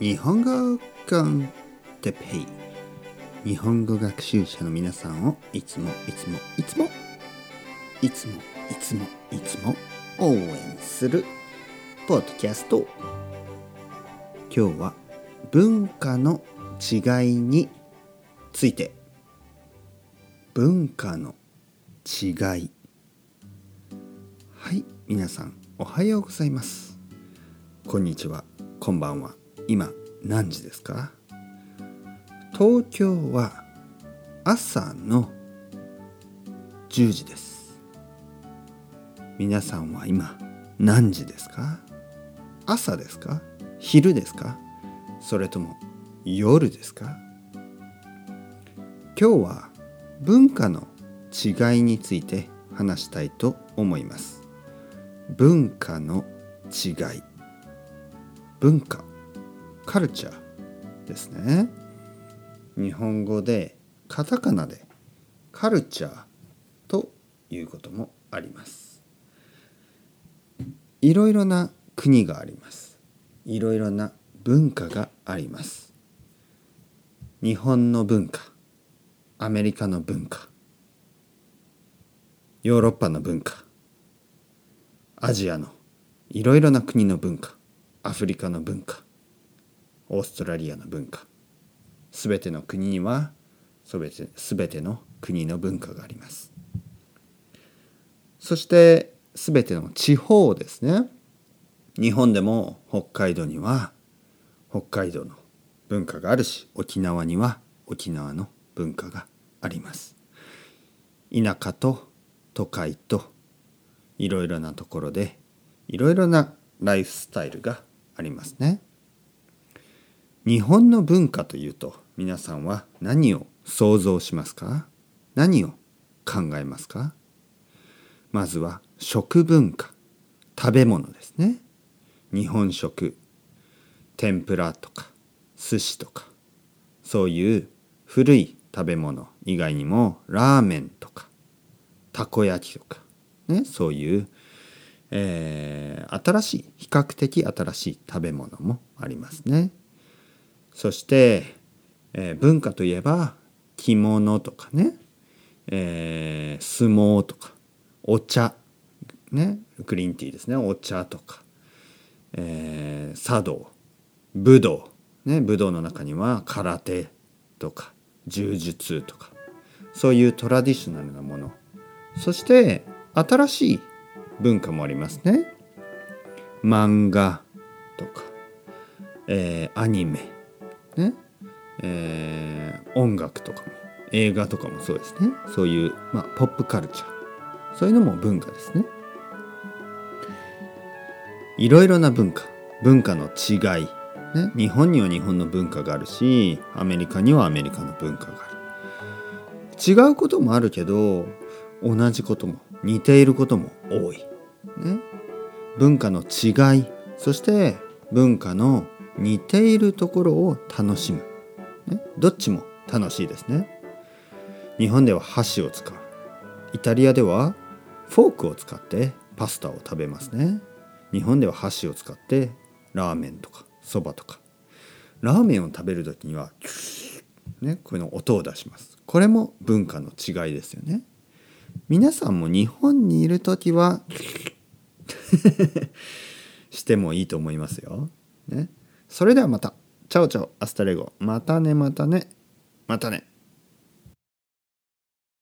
日本語コンテペイ。日本語学習者の皆さんをいつもいつもいつもいつもいつもいつも応援するポッドキャスト。今日は文化の違いについて。文化の違い。はい皆さんおはようございます。こんにちはこんばんは。今何時ですか？東京は朝の10時です。皆さんは今何時ですか？朝ですか？昼ですか？それとも夜ですか？今日は文化の違いについて話したいと思います。文化の違い。文化カルチャーですね。日本語でカタカナでカルチャーということもあります。いろいろな国があります。いろいろな文化があります。日本の文化アメリカの文化ヨーロッパの文化アジアのいろいろな国の文化アフリカの文化オーストラリアの文化。すべての国にはすべて全ての国の文化があります。そしてすべての地方ですね。日本でも北海道には北海道の文化があるし沖縄には沖縄の文化があります。田舎と都会といろいろなところでいろいろなライフスタイルがありますね。日本の文化というと皆さんは何を想像しますか？何を考えますか？まずは食文化食べ物ですね。日本食天ぷらとか寿司とかそういう古い食べ物以外にもラーメンとかたこ焼きとかねそういう、えー、新しい比較的新しい食べ物もありますね。そして、えー、文化といえば着物とかね、えー、相撲とか。お茶。ね。グリーンティーですね。お茶とか、えー、茶道。武道。ね。武道の中には空手とか柔術とか。そういうトラディショナルなもの。そして新しい文化もありますね。漫画とか、えー、アニメ。ね、えー、音楽とかも映画とかもそうですね。そういう、まあ、ポップカルチャー。そういうのも文化ですね。いろいろな文化。文化の違い、ね、日本には日本の文化があるしアメリカにはアメリカの文化がある。違うこともあるけど同じことも似ていることも多い、ね、文化の違い。そして文化の似ているところを楽しむ、ね、どっちも楽しいですね。日本では箸を使う。イタリアではフォークを使ってパスタを食べますね。日本では箸を使ってラーメンとかそばとか。ラーメンを食べる時にはねこういうの音を出します。これも文化の違いですよね。皆さんも日本にいる時は してもいいと思いますよ。ね、それではまた。 Ciao ciao、hasta luego。またねまたね。またね。